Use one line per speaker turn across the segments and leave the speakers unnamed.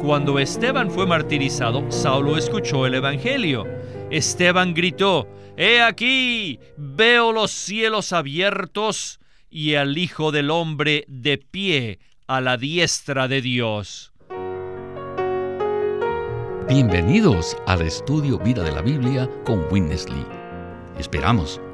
Cuando Esteban fue martirizado, Saulo escuchó el Evangelio. Esteban gritó, He aquí, veo los cielos abiertos y al Hijo del Hombre de pie a la diestra de Dios.
Bienvenidos al estudio Vida de la Biblia con Witness Lee. Esperamos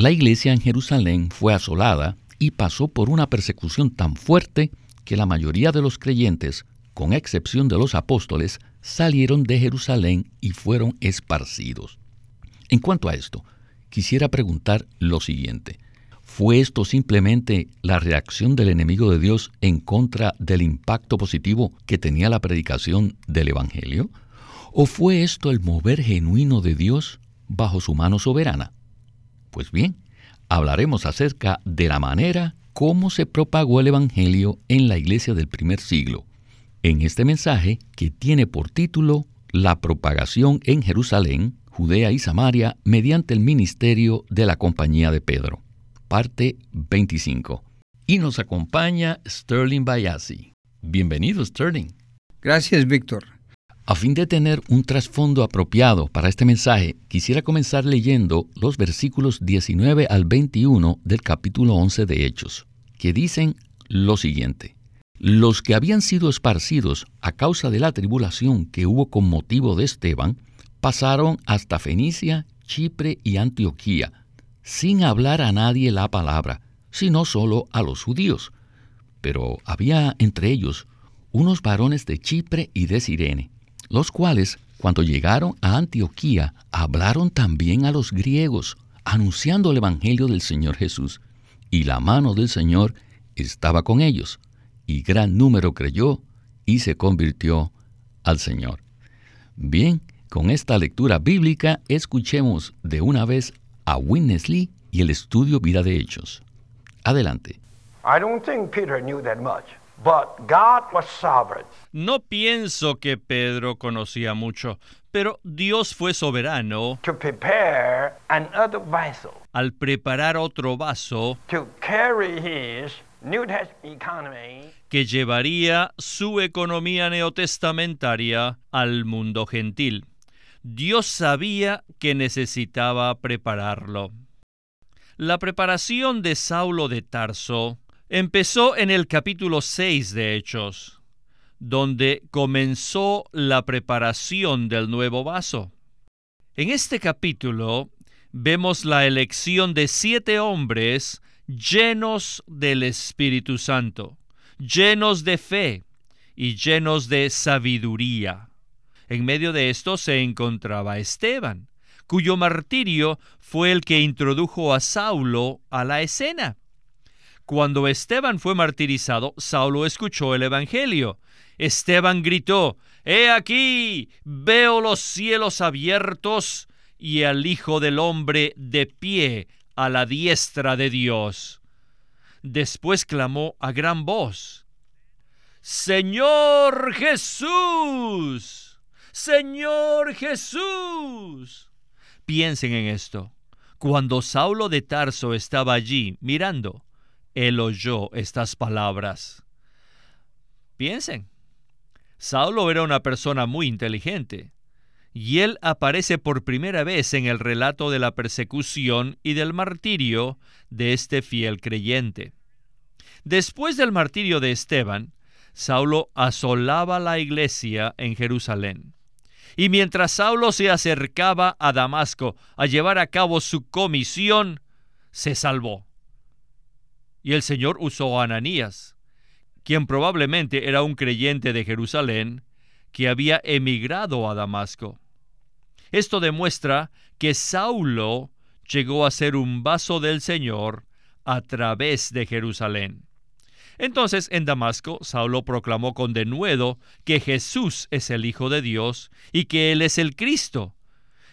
la iglesia en Jerusalén fue asolada y pasó por una persecución tan fuerte que la mayoría de los creyentes, con excepción de los apóstoles, salieron de Jerusalén y fueron esparcidos. En cuanto a esto, quisiera preguntar lo siguiente. ¿Fue esto simplemente la reacción del enemigo de Dios en contra del impacto positivo que tenía la predicación del Evangelio? ¿O fue esto el mover genuino de Dios bajo su mano soberana? Pues bien, hablaremos acerca de la manera cómo se propagó el Evangelio en la iglesia del primer siglo, en este mensaje que tiene por título La propagación en Jerusalén, Judea y Samaria mediante el ministerio de la Compañía de Pedro, parte 25. Y nos acompaña Sterling Bayasi. Bienvenido, Sterling.
Gracias, Víctor.
A fin de tener un trasfondo apropiado para este mensaje, quisiera comenzar leyendo los versículos 19 al 21 del capítulo 11 de Hechos, que dicen lo siguiente. Los que habían sido esparcidos a causa de la tribulación que hubo con motivo de Esteban, pasaron hasta Fenicia, Chipre y Antioquía, sin hablar a nadie la palabra, sino solo a los judíos. Pero había entre ellos unos varones de Chipre y de Sirene los cuales, cuando llegaron a Antioquía, hablaron también a los griegos, anunciando el Evangelio del Señor Jesús, y la mano del Señor estaba con ellos, y gran número creyó y se convirtió al Señor. Bien, con esta lectura bíblica escuchemos de una vez a Witness Lee y el estudio Vida de Hechos. Adelante.
Peter.
No pienso que Pedro conocía mucho, pero Dios fue soberano al preparar otro vaso que llevaría su economía neotestamentaria al mundo gentil. Dios sabía que necesitaba prepararlo. La preparación de Saulo de Tarso empezó en el capítulo 6 de Hechos, donde comenzó la preparación del nuevo vaso. En este capítulo vemos la elección de siete hombres llenos del Espíritu Santo, llenos de fe y llenos de sabiduría. En medio de esto se encontraba Esteban, cuyo martirio fue el que introdujo a Saulo a la escena. Cuando Esteban fue martirizado, Saulo escuchó el Evangelio. Esteban gritó, He aquí, veo los cielos abiertos y al Hijo del Hombre de pie a la diestra de Dios. Después clamó a gran voz, Señor Jesús, Señor Jesús. Piensen en esto. Cuando Saulo de Tarso estaba allí mirando, él oyó estas palabras. Piensen, Saulo era una persona muy inteligente, y él aparece por primera vez en el relato de la persecución y del martirio de este fiel creyente. Después del martirio de Esteban, Saulo asolaba la iglesia en Jerusalén. Y mientras Saulo se acercaba a Damasco a llevar a cabo su comisión, se salvó. Y el Señor usó a Ananías, quien probablemente era un creyente de Jerusalén que había emigrado a Damasco. Esto demuestra que Saulo llegó a ser un vaso del Señor a través de Jerusalén. Entonces en Damasco Saulo proclamó con denuedo que Jesús es el Hijo de Dios y que Él es el Cristo.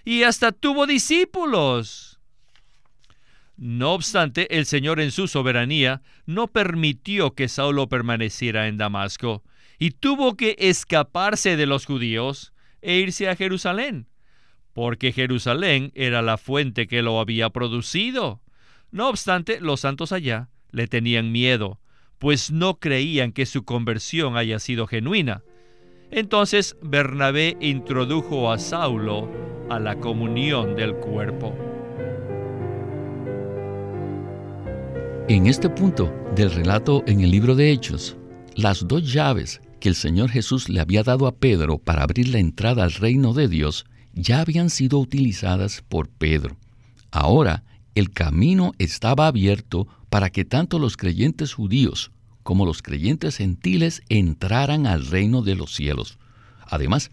Y hasta tuvo discípulos. No obstante, el Señor en su soberanía no permitió que Saulo permaneciera en Damasco, y tuvo que escaparse de los judíos e irse a Jerusalén, porque Jerusalén era la fuente que lo había producido. No obstante, los santos allá le tenían miedo, pues no creían que su conversión haya sido genuina. Entonces Bernabé introdujo a Saulo a la comunión del cuerpo.
En este punto del relato en el libro de Hechos, las dos llaves que el Señor Jesús le había dado a Pedro para abrir la entrada al reino de Dios ya habían sido utilizadas por Pedro. Ahora el camino estaba abierto para que tanto los creyentes judíos como los creyentes gentiles entraran al reino de los cielos. Además,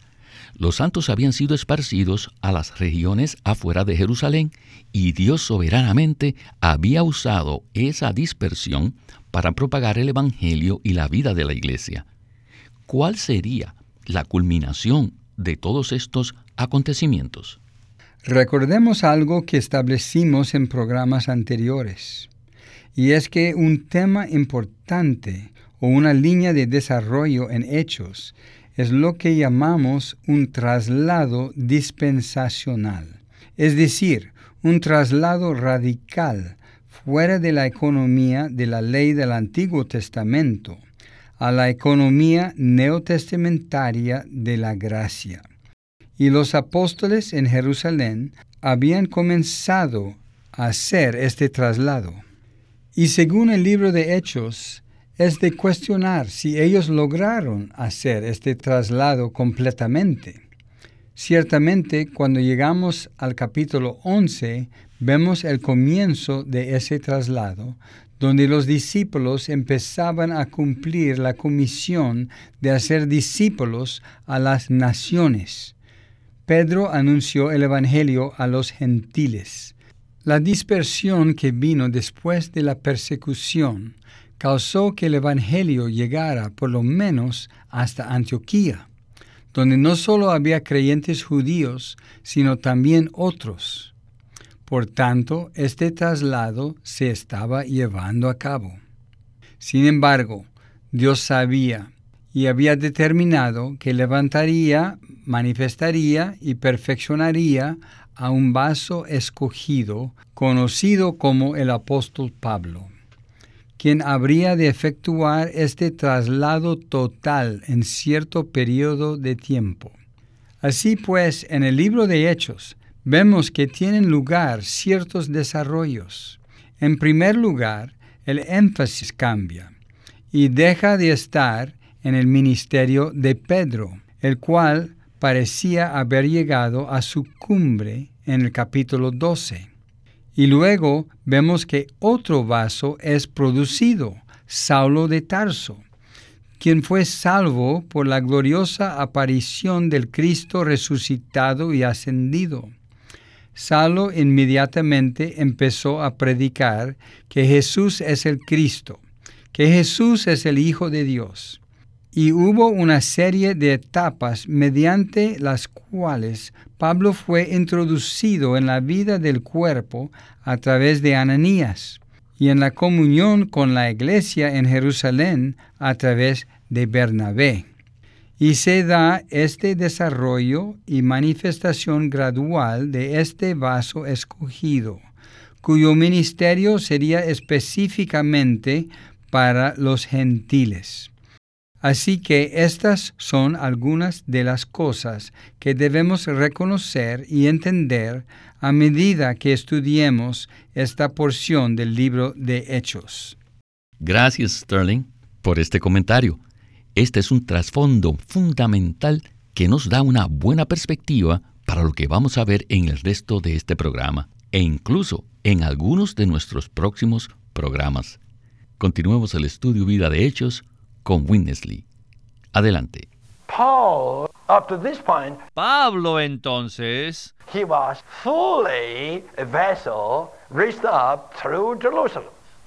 los santos habían sido esparcidos a las regiones afuera de Jerusalén y Dios soberanamente había usado esa dispersión para propagar el Evangelio y la vida de la iglesia. ¿Cuál sería la culminación de todos estos acontecimientos?
Recordemos algo que establecimos en programas anteriores y es que un tema importante o una línea de desarrollo en hechos es lo que llamamos un traslado dispensacional, es decir, un traslado radical fuera de la economía de la ley del Antiguo Testamento a la economía neotestamentaria de la gracia. Y los apóstoles en Jerusalén habían comenzado a hacer este traslado. Y según el libro de Hechos, es de cuestionar si ellos lograron hacer este traslado completamente. Ciertamente, cuando llegamos al capítulo 11, vemos el comienzo de ese traslado, donde los discípulos empezaban a cumplir la comisión de hacer discípulos a las naciones. Pedro anunció el Evangelio a los gentiles. La dispersión que vino después de la persecución causó que el Evangelio llegara por lo menos hasta Antioquía, donde no solo había creyentes judíos, sino también otros. Por tanto, este traslado se estaba llevando a cabo. Sin embargo, Dios sabía y había determinado que levantaría, manifestaría y perfeccionaría a un vaso escogido, conocido como el apóstol Pablo, quien habría de efectuar este traslado total en cierto periodo de tiempo. Así pues, en el libro de Hechos vemos que tienen lugar ciertos desarrollos. En primer lugar, el énfasis cambia y deja de estar en el ministerio de Pedro, el cual parecía haber llegado a su cumbre en el capítulo 12. Y luego vemos que otro vaso es producido, Saulo de Tarso, quien fue salvo por la gloriosa aparición del Cristo resucitado y ascendido. Saulo inmediatamente empezó a predicar que Jesús es el Cristo, que Jesús es el Hijo de Dios y hubo una serie de etapas mediante las cuales Pablo fue introducido en la vida del cuerpo a través de Ananías y en la comunión con la iglesia en Jerusalén a través de Bernabé. Y se da este desarrollo y manifestación gradual de este vaso escogido, cuyo ministerio sería específicamente para los gentiles. Así que estas son algunas de las cosas que debemos reconocer y entender a medida que estudiemos esta porción del libro de Hechos.
Gracias, Sterling, por este comentario. Este es un trasfondo fundamental que nos da una buena perspectiva para lo que vamos a ver en el resto de este programa e incluso en algunos de nuestros próximos programas. Continuemos el estudio Vida de Hechos con Winnesley. Adelante.
Pablo entonces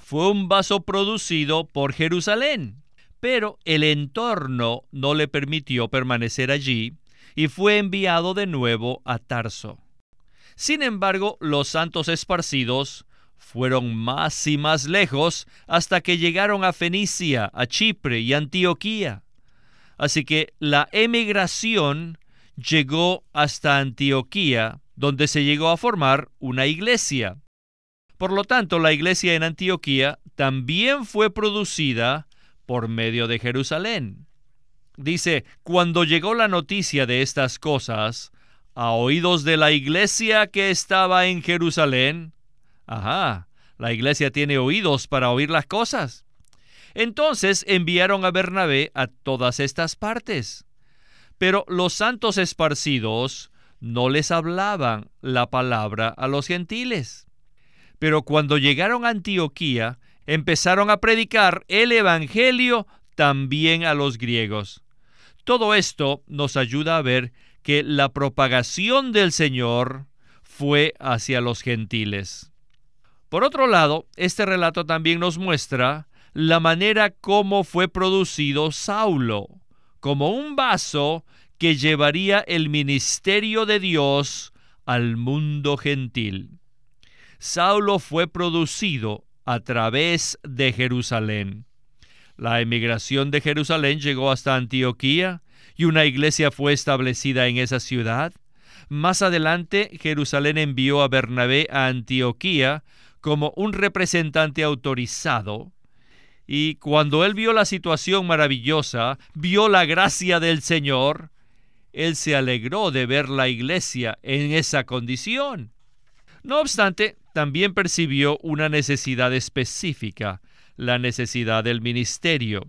fue un vaso producido por Jerusalén, pero el entorno no le permitió permanecer allí y fue enviado de nuevo a Tarso. Sin embargo, los santos esparcidos fueron más y más lejos hasta que llegaron a Fenicia, a Chipre y Antioquía. Así que la emigración llegó hasta Antioquía, donde se llegó a formar una iglesia. Por lo tanto, la iglesia en Antioquía también fue producida por medio de Jerusalén. Dice, cuando llegó la noticia de estas cosas a oídos de la iglesia que estaba en Jerusalén, ajá, la iglesia tiene oídos para oír las cosas. Entonces enviaron a Bernabé a todas estas partes. Pero los santos esparcidos no les hablaban la palabra a los gentiles. Pero cuando llegaron a Antioquía, empezaron a predicar el Evangelio también a los griegos. Todo esto nos ayuda a ver que la propagación del Señor fue hacia los gentiles. Por otro lado, este relato también nos muestra la manera como fue producido Saulo, como un vaso que llevaría el ministerio de Dios al mundo gentil. Saulo fue producido a través de Jerusalén. La emigración de Jerusalén llegó hasta Antioquía y una iglesia fue establecida en esa ciudad. Más adelante, Jerusalén envió a Bernabé a Antioquía como un representante autorizado. Y cuando él vio la situación maravillosa, vio la gracia del Señor, él se alegró de ver la iglesia en esa condición. No obstante, también percibió una necesidad específica, la necesidad del ministerio.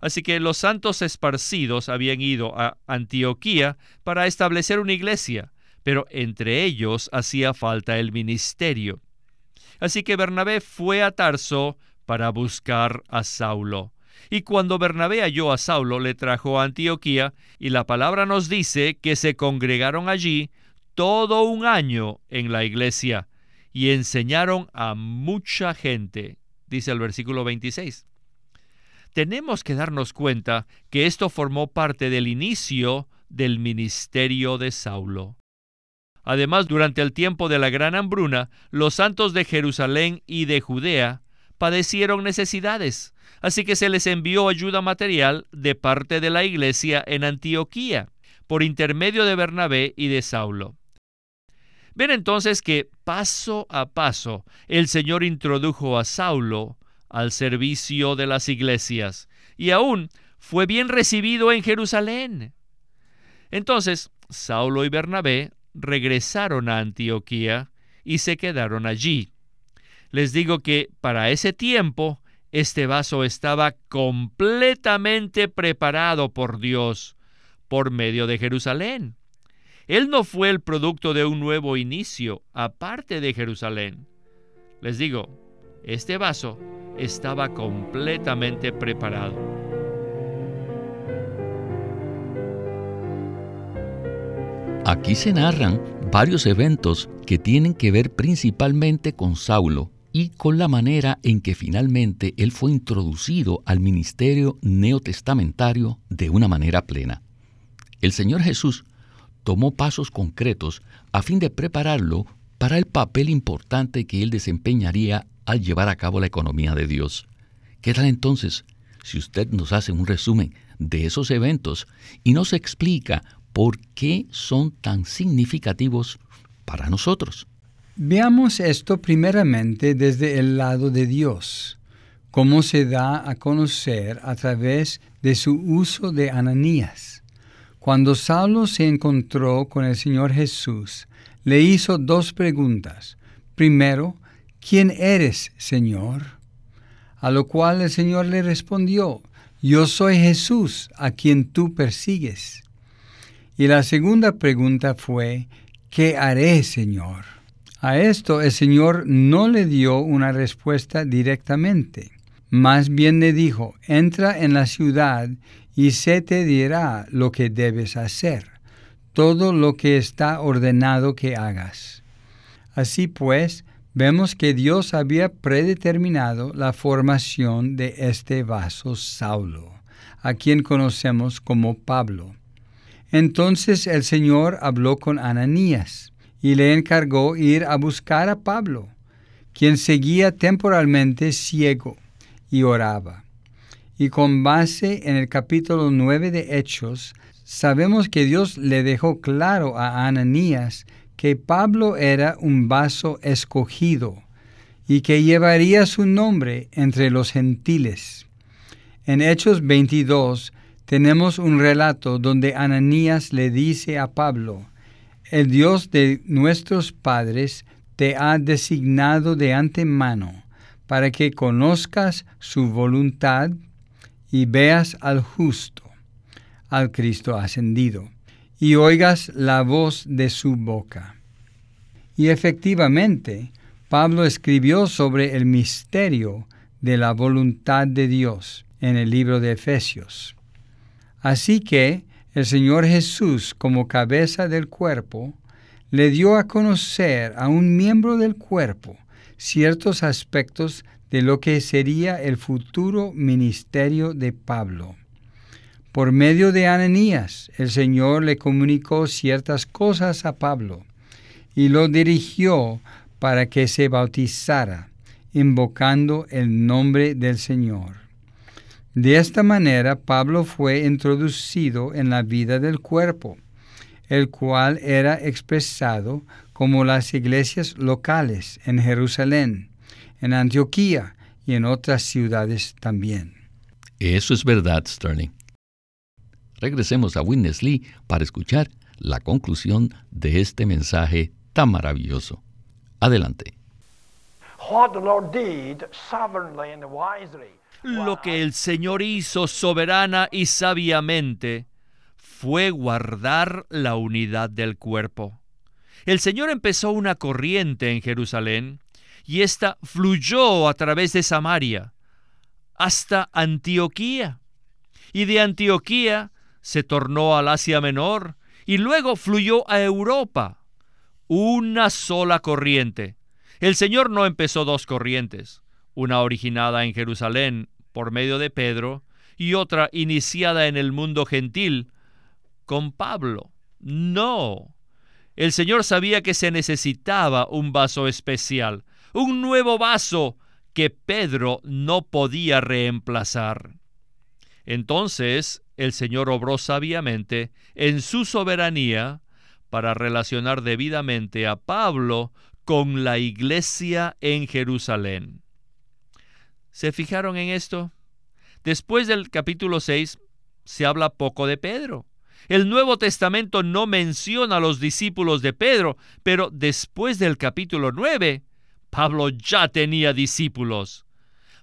Así que los santos esparcidos habían ido a Antioquía para establecer una iglesia, pero entre ellos hacía falta el ministerio. Así que Bernabé fue a Tarso para buscar a Saulo. Y cuando Bernabé halló a Saulo, le trajo a Antioquía, y la palabra nos dice que se congregaron allí todo un año en la iglesia, y enseñaron a mucha gente, dice el versículo 26. Tenemos que darnos cuenta que esto formó parte del inicio del ministerio de Saulo. Además, durante el tiempo de la gran hambruna, los santos de Jerusalén y de Judea padecieron necesidades, así que se les envió ayuda material de parte de la iglesia en Antioquía, por intermedio de Bernabé y de Saulo. Ven entonces que paso a paso el Señor introdujo a Saulo al servicio de las iglesias y aún fue bien recibido en Jerusalén. Entonces, Saulo y Bernabé regresaron a Antioquía y se quedaron allí. Les digo que para ese tiempo este vaso estaba completamente preparado por Dios por medio de Jerusalén. Él no fue el producto de un nuevo inicio aparte de Jerusalén. Les digo, este vaso estaba completamente preparado.
Aquí se narran varios eventos que tienen que ver principalmente con Saulo y con la manera en que finalmente él fue introducido al ministerio neotestamentario de una manera plena. El Señor Jesús tomó pasos concretos a fin de prepararlo para el papel importante que él desempeñaría al llevar a cabo la economía de Dios. ¿Qué tal entonces si usted nos hace un resumen de esos eventos y nos explica por qué son tan significativos para nosotros.
Veamos esto primeramente desde el lado de Dios, cómo se da a conocer a través de su uso de Ananías. Cuando Saulo se encontró con el Señor Jesús, le hizo dos preguntas. Primero, ¿quién eres, Señor? A lo cual el Señor le respondió, Yo soy Jesús, a quien tú persigues. Y la segunda pregunta fue, ¿qué haré, Señor? A esto el Señor no le dio una respuesta directamente. Más bien le dijo, entra en la ciudad y se te dirá lo que debes hacer, todo lo que está ordenado que hagas. Así pues, vemos que Dios había predeterminado la formación de este vaso Saulo, a quien conocemos como Pablo. Entonces el Señor habló con Ananías y le encargó ir a buscar a Pablo, quien seguía temporalmente ciego y oraba. Y con base en el capítulo 9 de Hechos, sabemos que Dios le dejó claro a Ananías que Pablo era un vaso escogido y que llevaría su nombre entre los gentiles. En Hechos 22 tenemos un relato donde Ananías le dice a Pablo, el Dios de nuestros padres te ha designado de antemano para que conozcas su voluntad y veas al justo, al Cristo ascendido, y oigas la voz de su boca. Y efectivamente, Pablo escribió sobre el misterio de la voluntad de Dios en el libro de Efesios. Así que el Señor Jesús, como cabeza del cuerpo, le dio a conocer a un miembro del cuerpo ciertos aspectos de lo que sería el futuro ministerio de Pablo. Por medio de Ananías, el Señor le comunicó ciertas cosas a Pablo y lo dirigió para que se bautizara, invocando el nombre del Señor. De esta manera Pablo fue introducido en la vida del cuerpo, el cual era expresado como las iglesias locales en Jerusalén, en Antioquía y en otras ciudades también.
Eso es verdad, Sterling. Regresemos a Witness Lee para escuchar la conclusión de este mensaje tan maravilloso. Adelante.
Lo que el Señor hizo soberana y sabiamente fue guardar la unidad del cuerpo. El Señor empezó una corriente en Jerusalén y ésta fluyó a través de Samaria hasta Antioquía. Y de Antioquía se tornó al Asia Menor y luego fluyó a Europa. Una sola corriente. El Señor no empezó dos corrientes una originada en Jerusalén por medio de Pedro y otra iniciada en el mundo gentil con Pablo. No. El Señor sabía que se necesitaba un vaso especial, un nuevo vaso que Pedro no podía reemplazar. Entonces el Señor obró sabiamente en su soberanía para relacionar debidamente a Pablo con la iglesia en Jerusalén. ¿Se fijaron en esto? Después del capítulo 6 se habla poco de Pedro. El Nuevo Testamento no menciona a los discípulos de Pedro, pero después del capítulo 9, Pablo ya tenía discípulos.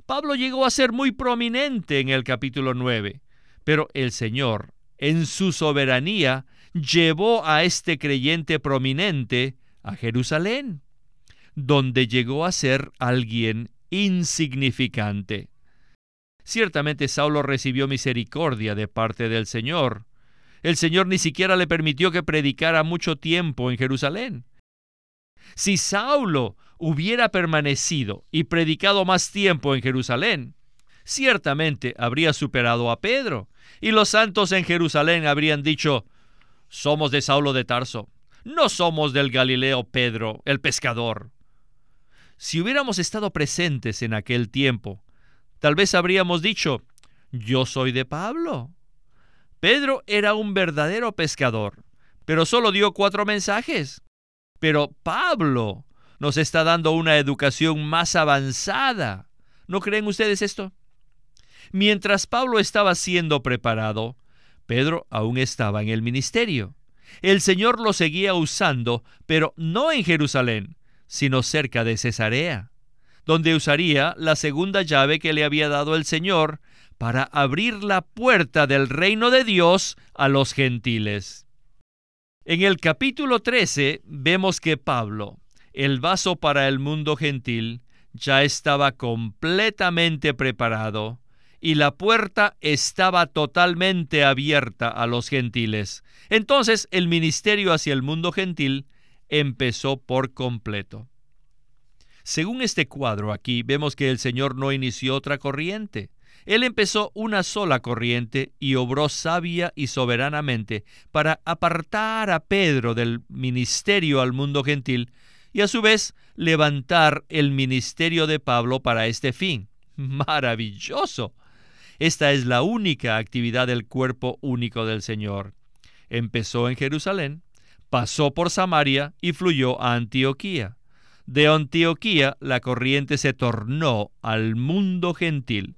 Pablo llegó a ser muy prominente en el capítulo 9, pero el Señor, en su soberanía, llevó a este creyente prominente a Jerusalén, donde llegó a ser alguien insignificante. Ciertamente Saulo recibió misericordia de parte del Señor. El Señor ni siquiera le permitió que predicara mucho tiempo en Jerusalén. Si Saulo hubiera permanecido y predicado más tiempo en Jerusalén, ciertamente habría superado a Pedro, y los santos en Jerusalén habrían dicho, somos de Saulo de Tarso, no somos del Galileo Pedro, el pescador. Si hubiéramos estado presentes en aquel tiempo, tal vez habríamos dicho, yo soy de Pablo. Pedro era un verdadero pescador, pero solo dio cuatro mensajes. Pero Pablo nos está dando una educación más avanzada. ¿No creen ustedes esto? Mientras Pablo estaba siendo preparado, Pedro aún estaba en el ministerio. El Señor lo seguía usando, pero no en Jerusalén, sino cerca de Cesarea, donde usaría la segunda llave que le había dado el Señor para abrir la puerta del reino de Dios a los gentiles. En el capítulo 13 vemos que Pablo, el vaso para el mundo gentil, ya estaba completamente preparado y la puerta estaba totalmente abierta a los gentiles. Entonces el ministerio hacia el mundo gentil empezó por completo. Según este cuadro aquí, vemos que el Señor no inició otra corriente. Él empezó una sola corriente y obró sabia y soberanamente para apartar a Pedro del ministerio al mundo gentil y a su vez levantar el ministerio de Pablo para este fin. Maravilloso. Esta es la única actividad del cuerpo único del Señor. Empezó en Jerusalén, pasó por Samaria y fluyó a Antioquía. De Antioquía la corriente se tornó al mundo gentil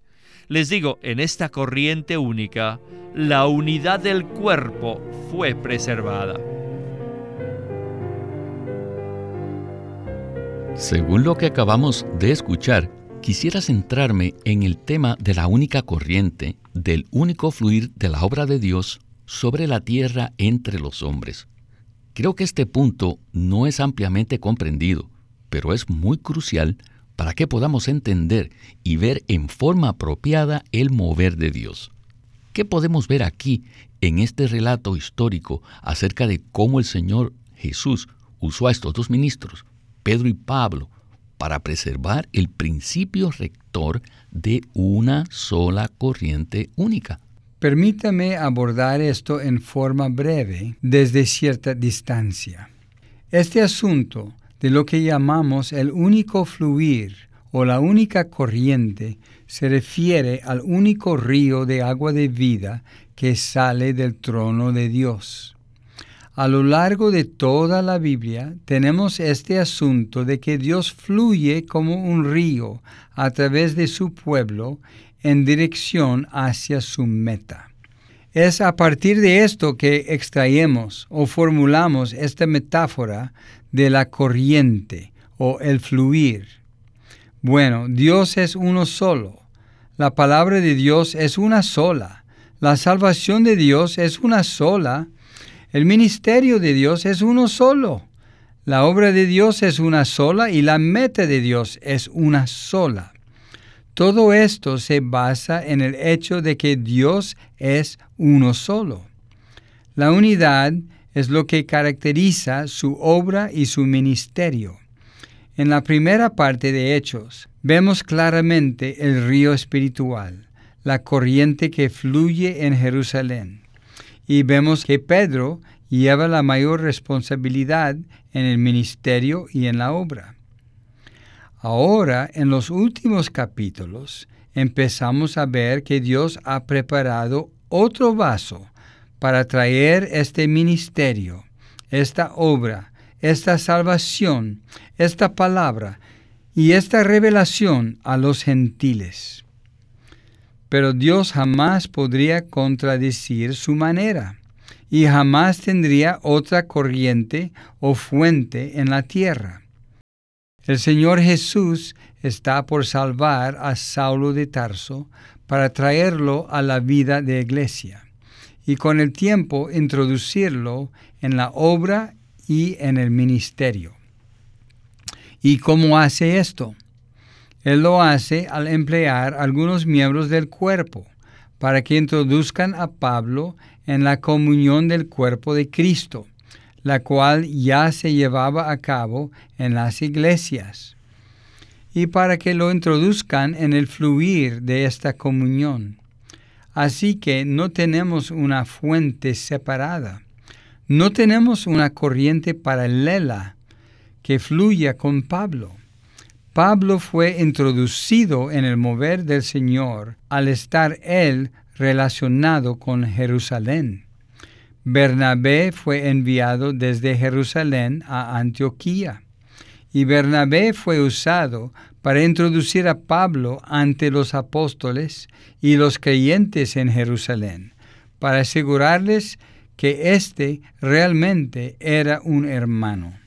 les digo, en esta corriente única, la unidad del cuerpo fue preservada.
Según lo que acabamos de escuchar, quisiera centrarme en el tema de la única corriente, del único fluir de la obra de Dios sobre la tierra entre los hombres. Creo que este punto no es ampliamente comprendido, pero es muy crucial para que podamos entender y ver en forma apropiada el mover de Dios. ¿Qué podemos ver aquí en este relato histórico acerca de cómo el Señor Jesús usó a estos dos ministros, Pedro y Pablo, para preservar el principio rector de una sola corriente única?
Permítame abordar esto en forma breve desde cierta distancia. Este asunto de lo que llamamos el único fluir o la única corriente se refiere al único río de agua de vida que sale del trono de Dios. A lo largo de toda la Biblia tenemos este asunto de que Dios fluye como un río a través de su pueblo en dirección hacia su meta. Es a partir de esto que extraemos o formulamos esta metáfora de la corriente o el fluir. Bueno, Dios es uno solo. La palabra de Dios es una sola. La salvación de Dios es una sola. El ministerio de Dios es uno solo. La obra de Dios es una sola y la meta de Dios es una sola. Todo esto se basa en el hecho de que Dios es uno solo. La unidad es lo que caracteriza su obra y su ministerio. En la primera parte de Hechos vemos claramente el río espiritual, la corriente que fluye en Jerusalén. Y vemos que Pedro lleva la mayor responsabilidad en el ministerio y en la obra. Ahora, en los últimos capítulos, empezamos a ver que Dios ha preparado otro vaso para traer este ministerio, esta obra, esta salvación, esta palabra y esta revelación a los gentiles. Pero Dios jamás podría contradecir su manera y jamás tendría otra corriente o fuente en la tierra. El Señor Jesús está por salvar a Saulo de Tarso para traerlo a la vida de iglesia y con el tiempo introducirlo en la obra y en el ministerio. ¿Y cómo hace esto? Él lo hace al emplear algunos miembros del cuerpo para que introduzcan a Pablo en la comunión del cuerpo de Cristo, la cual ya se llevaba a cabo en las iglesias, y para que lo introduzcan en el fluir de esta comunión. Así que no tenemos una fuente separada. No tenemos una corriente paralela que fluya con Pablo. Pablo fue introducido en el mover del Señor al estar él relacionado con Jerusalén. Bernabé fue enviado desde Jerusalén a Antioquía y Bernabé fue usado para introducir a Pablo ante los apóstoles y los creyentes en Jerusalén, para asegurarles que éste realmente era un hermano.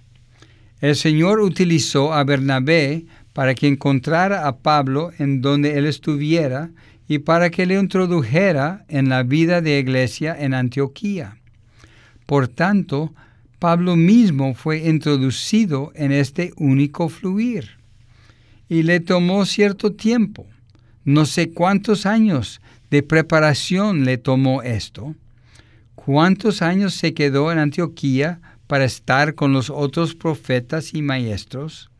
El Señor utilizó a Bernabé para que encontrara a Pablo en donde él estuviera y para que le introdujera en la vida de iglesia en Antioquía. Por tanto, Pablo mismo fue introducido en este único fluir y le tomó cierto tiempo. No sé cuántos años de preparación le tomó esto. ¿Cuántos años se quedó en Antioquía para estar con los otros profetas y maestros?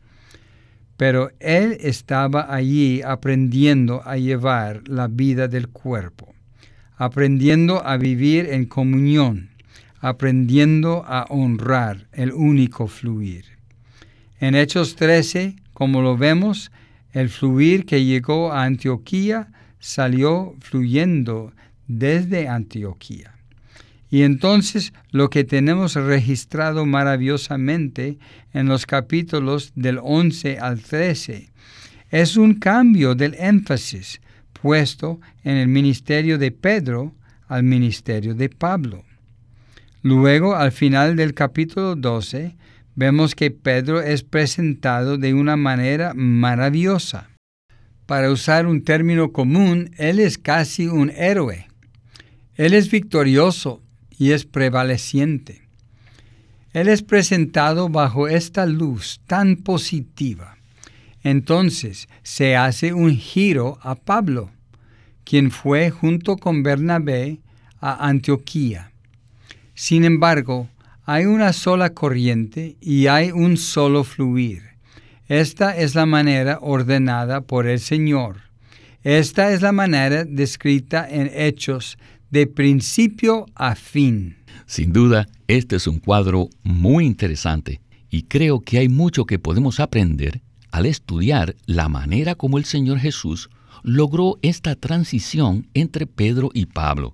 pero él estaba allí aprendiendo a llevar la vida del cuerpo, aprendiendo a vivir en comunión, aprendiendo a honrar el único fluir. En Hechos 13, como lo vemos, el fluir que llegó a Antioquía salió fluyendo desde Antioquía. Y entonces lo que tenemos registrado maravillosamente en los capítulos del 11 al 13 es un cambio del énfasis puesto en el ministerio de Pedro al ministerio de Pablo. Luego, al final del capítulo 12, vemos que Pedro es presentado de una manera maravillosa. Para usar un término común, él es casi un héroe. Él es victorioso y es prevaleciente. Él es presentado bajo esta luz tan positiva. Entonces se hace un giro a Pablo, quien fue junto con Bernabé a Antioquía. Sin embargo, hay una sola corriente y hay un solo fluir. Esta es la manera ordenada por el Señor. Esta es la manera descrita en Hechos de principio a fin.
Sin duda, este es un cuadro muy interesante y creo que hay mucho que podemos aprender al estudiar la manera como el Señor Jesús logró esta transición entre Pedro y Pablo,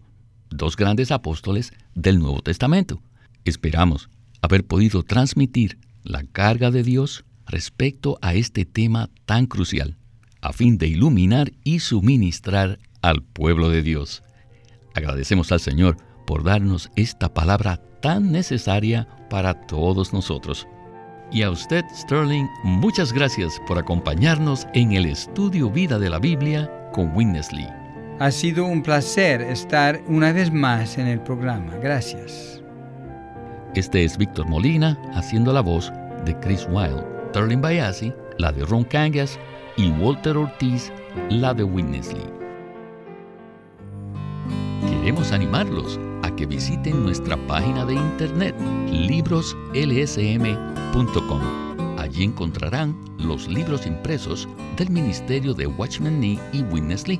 dos grandes apóstoles del Nuevo Testamento. Esperamos haber podido transmitir la carga de Dios respecto a este tema tan crucial, a fin de iluminar y suministrar al pueblo de Dios. Agradecemos al Señor por darnos esta palabra tan necesaria para todos nosotros. Y a usted, Sterling, muchas gracias por acompañarnos en el estudio Vida de la Biblia con Witness Lee.
Ha sido un placer estar una vez más en el programa. Gracias.
Este es Víctor Molina haciendo la voz de Chris Wilde, Sterling Bayasi, la de Ron Cangas y Walter Ortiz, la de Witness. Queremos animarlos a que visiten nuestra página de internet libroslsm.com. Allí encontrarán los libros impresos del Ministerio de Watchman Nee y Witness Lee.